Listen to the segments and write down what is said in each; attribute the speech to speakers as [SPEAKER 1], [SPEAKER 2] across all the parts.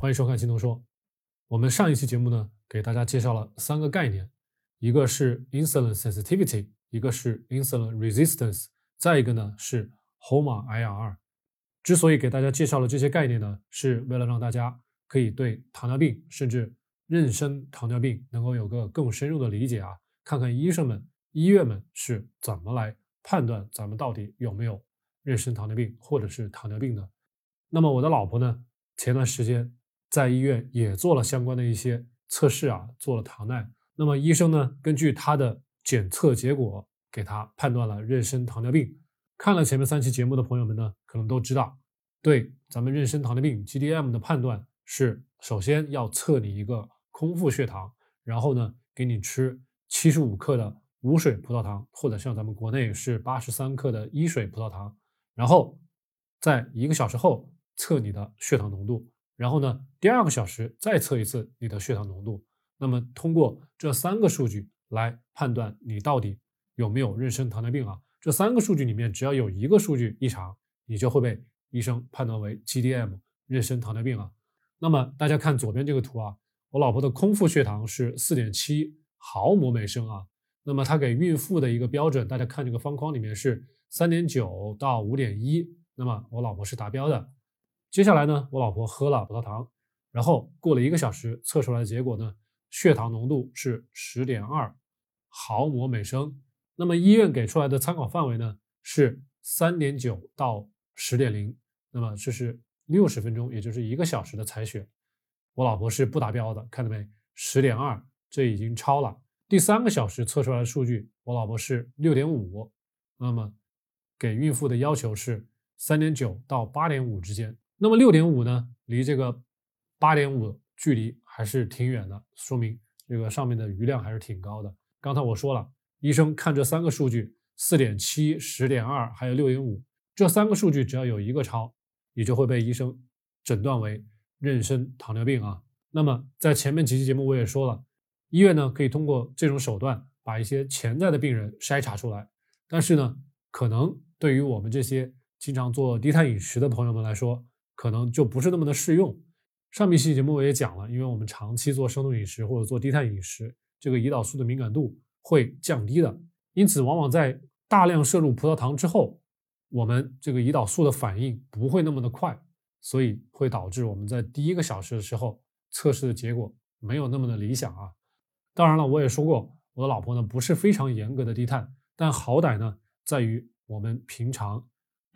[SPEAKER 1] 欢迎收看青铜说。我们上一期节目呢，给大家介绍了三个概念，一个是 insulin sensitivity，一个是 insulin resistance，再一个呢是 HOMA-IR。之所以给大家介绍了这些概念呢，是为了让大家可以对糖尿病甚至妊娠糖尿病能够有个更深入的理解啊，看看医生们、医院们是怎么来判断咱们到底有没有妊娠糖尿病或者是糖尿病的。那么我的老婆呢，前段时间在医院也做了相关的一些测试啊，做了糖耐。那么医生呢，根据他的检测结果，给他判断了妊娠糖尿病。看了前面三期节目的朋友们呢，可能都知道，对咱们妊娠糖尿病 GDM 的判断是，首先要测你一个空腹血糖，然后呢，给你吃七十五克的无水葡萄糖，或者像咱们国内是八十三克的一水葡萄糖，然后在一个小时后测你的血糖浓度，然后呢，第二个小时再测一次你的血糖浓度。那么通过这三个数据来判断你到底有没有妊娠糖尿病啊。这三个数据里面，只要有一个数据异常，你就会被医生判断为 GDM 妊娠糖尿病啊。那么大家看左边这个图啊，我老婆的空腹血糖是四点七毫摩每升啊。那么她给孕妇的一个标准，大家看这个方框里面是三点九到五点一。那么我老婆是达标的。接下来呢，我老婆喝了葡萄糖，然后过了一个小时，测出来的结果呢，血糖浓度是十点二毫摩每升。那么医院给出来的参考范围呢是三点九到十点零，那么这是六十分钟，也就是一个小时的采血。我老婆是不达标的，看到没？十点二，这已经超了。第三个小时测出来的数据，我老婆是六点五，那么给孕妇的要求是三点九到八点五之间。那么六点五呢，离这个八点五距离还是挺远的，说明这个上面的余量还是挺高的。刚才我说了。医生看这三个数据，四点七、十点二，还有六点五，这三个数据只要有一个超，你就会被医生诊断为妊娠糖尿病啊。那么在前面几期节目我也说了，医院呢可以通过这种手段把一些潜在的病人筛查出来，但是呢，可能对于我们这些经常做低碳饮食的朋友们来说，可能就不是那么的适用。上一期节目我也讲了，因为我们长期做生酮饮食或者做低碳饮食，这个胰岛素的敏感度。会降低的，因此往往在大量摄入葡萄糖之后，我们这个胰岛素的反应不会那么的快，所以会导致我们在第一个小时的时候测试的结果没有那么的理想啊。当然了，我也说过，我的老婆呢不是非常严格的低碳，但好歹呢在于我们平常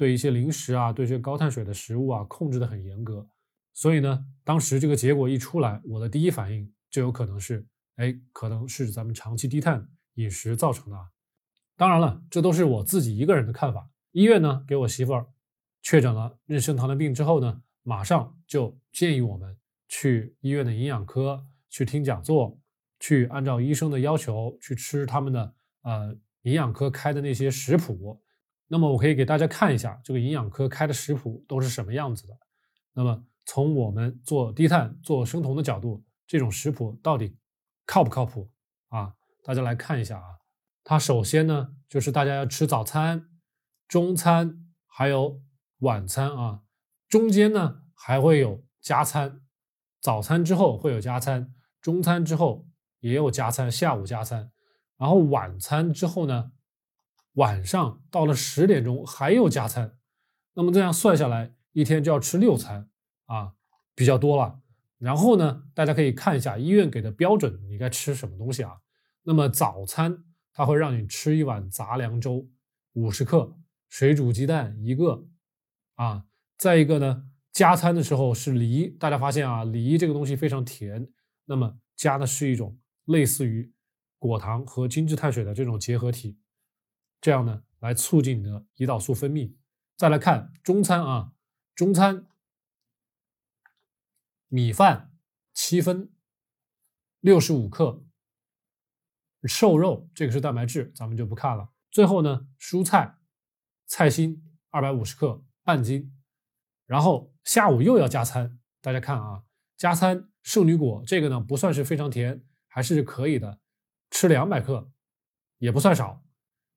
[SPEAKER 1] 对一些零食啊，对这些高碳水的食物啊控制的很严格，所以呢，当时这个结果一出来，我的第一反应就有可能是，哎，可能是咱们长期低碳。饮食造成的啊，当然了，这都是我自己一个人的看法。医院呢，给我媳妇儿确诊了妊娠糖尿病之后呢，马上就建议我们去医院的营养科去听讲座，去按照医生的要求去吃他们的呃营养科开的那些食谱。那么我可以给大家看一下这个营养科开的食谱都是什么样子的。那么从我们做低碳、做生酮的角度，这种食谱到底靠不靠谱啊？大家来看一下啊，它首先呢就是大家要吃早餐、中餐还有晚餐啊，中间呢还会有加餐，早餐之后会有加餐，中餐之后也有加餐，下午加餐，然后晚餐之后呢，晚上到了十点钟还有加餐，那么这样算下来一天就要吃六餐啊，比较多了。然后呢，大家可以看一下医院给的标准，你该吃什么东西啊？那么早餐它会让你吃一碗杂粮粥，五十克，水煮鸡蛋一个，啊，再一个呢，加餐的时候是梨，大家发现啊，梨这个东西非常甜，那么加的是一种类似于果糖和精致碳水的这种结合体，这样呢来促进你的胰岛素分泌。再来看中餐啊，中餐米饭七分，六十五克。瘦肉这个是蛋白质，咱们就不看了。最后呢，蔬菜菜心二百五十克，半斤。然后下午又要加餐，大家看啊，加餐圣女果这个呢不算是非常甜，还是可以的，吃两百克也不算少。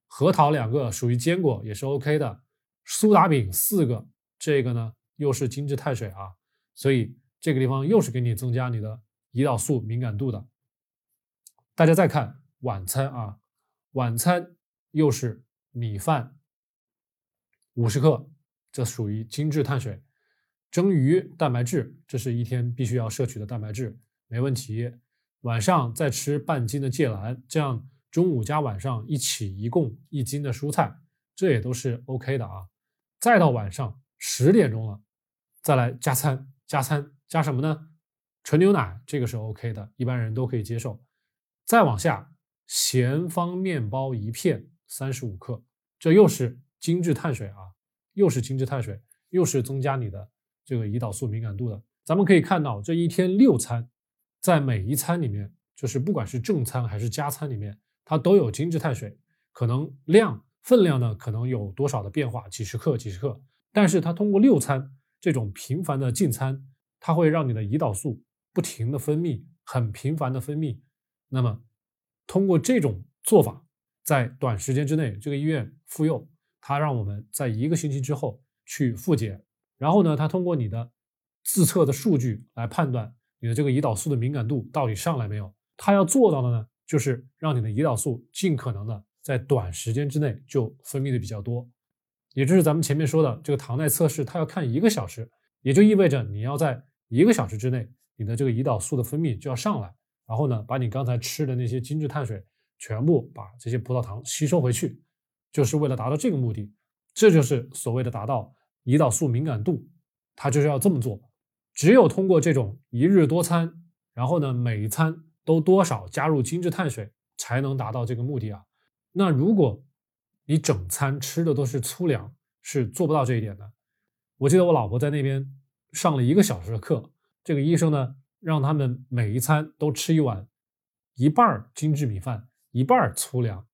[SPEAKER 1] 核桃两个属于坚果，也是 OK 的。苏打饼四个，这个呢又是精致碳水啊，所以这个地方又是给你增加你的胰岛素敏感度的。大家再看晚餐啊，晚餐又是米饭五十克，这属于精致碳水。蒸鱼蛋白质，这是一天必须要摄取的蛋白质，没问题。晚上再吃半斤的芥蓝，这样中午加晚上一起一共一斤的蔬菜，这也都是 OK 的啊。再到晚上十点钟了，再来加餐，加餐加什么呢？纯牛奶，这个是 OK 的，一般人都可以接受。再往下，咸方面包一片，三十五克，这又是精致碳水啊，又是精致碳水，又是增加你的这个胰岛素敏感度的。咱们可以看到，这一天六餐，在每一餐里面，就是不管是正餐还是加餐里面，它都有精致碳水，可能量分量呢，可能有多少的变化，几十克几十克，但是它通过六餐这种频繁的进餐，它会让你的胰岛素不停的分泌，很频繁的分泌。那么，通过这种做法，在短时间之内，这个医院妇幼，他让我们在一个星期之后去复检，然后呢，他通过你的自测的数据来判断你的这个胰岛素的敏感度到底上来没有。他要做到的呢，就是让你的胰岛素尽可能的在短时间之内就分泌的比较多，也就是咱们前面说的这个糖耐测试，它要看一个小时，也就意味着你要在一个小时之内，你的这个胰岛素的分泌就要上来。然后呢，把你刚才吃的那些精致碳水全部把这些葡萄糖吸收回去，就是为了达到这个目的。这就是所谓的达到胰岛素敏感度，它就是要这么做。只有通过这种一日多餐，然后呢每一餐都多少加入精致碳水，才能达到这个目的啊。那如果你整餐吃的都是粗粮，是做不到这一点的。我记得我老婆在那边上了一个小时的课，这个医生呢。让他们每一餐都吃一碗一半精致米饭，一半粗粮。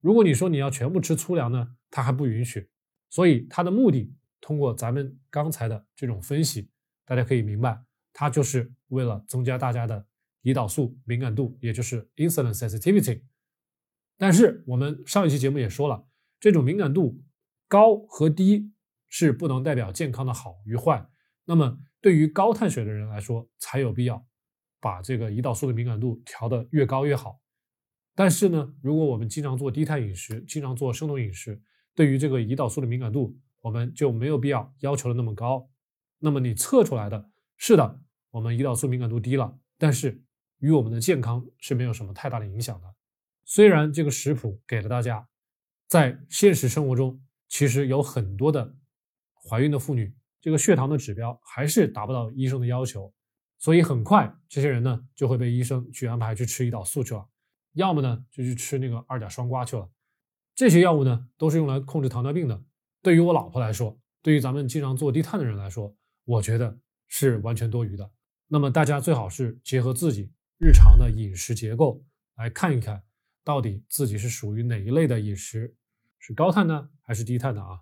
[SPEAKER 1] 如果你说你要全部吃粗粮呢，他还不允许。所以他的目的，通过咱们刚才的这种分析，大家可以明白，他就是为了增加大家的胰岛素敏感度，也就是 insulin sensitivity。但是我们上一期节目也说了，这种敏感度高和低是不能代表健康的好与坏。那么对于高碳水的人来说，才有必要把这个胰岛素的敏感度调得越高越好。但是呢，如果我们经常做低碳饮食，经常做生酮饮食，对于这个胰岛素的敏感度，我们就没有必要要求的那么高。那么你测出来的是的，我们胰岛素敏感度低了，但是与我们的健康是没有什么太大的影响的。虽然这个食谱给了大家，在现实生活中，其实有很多的怀孕的妇女。这个血糖的指标还是达不到医生的要求，所以很快这些人呢就会被医生去安排去吃胰岛素去了，要么呢就去吃那个二甲双胍去了。这些药物呢都是用来控制糖尿病的。对于我老婆来说，对于咱们经常做低碳的人来说，我觉得是完全多余的。那么大家最好是结合自己日常的饮食结构来看一看，到底自己是属于哪一类的饮食，是高碳呢还是低碳的啊？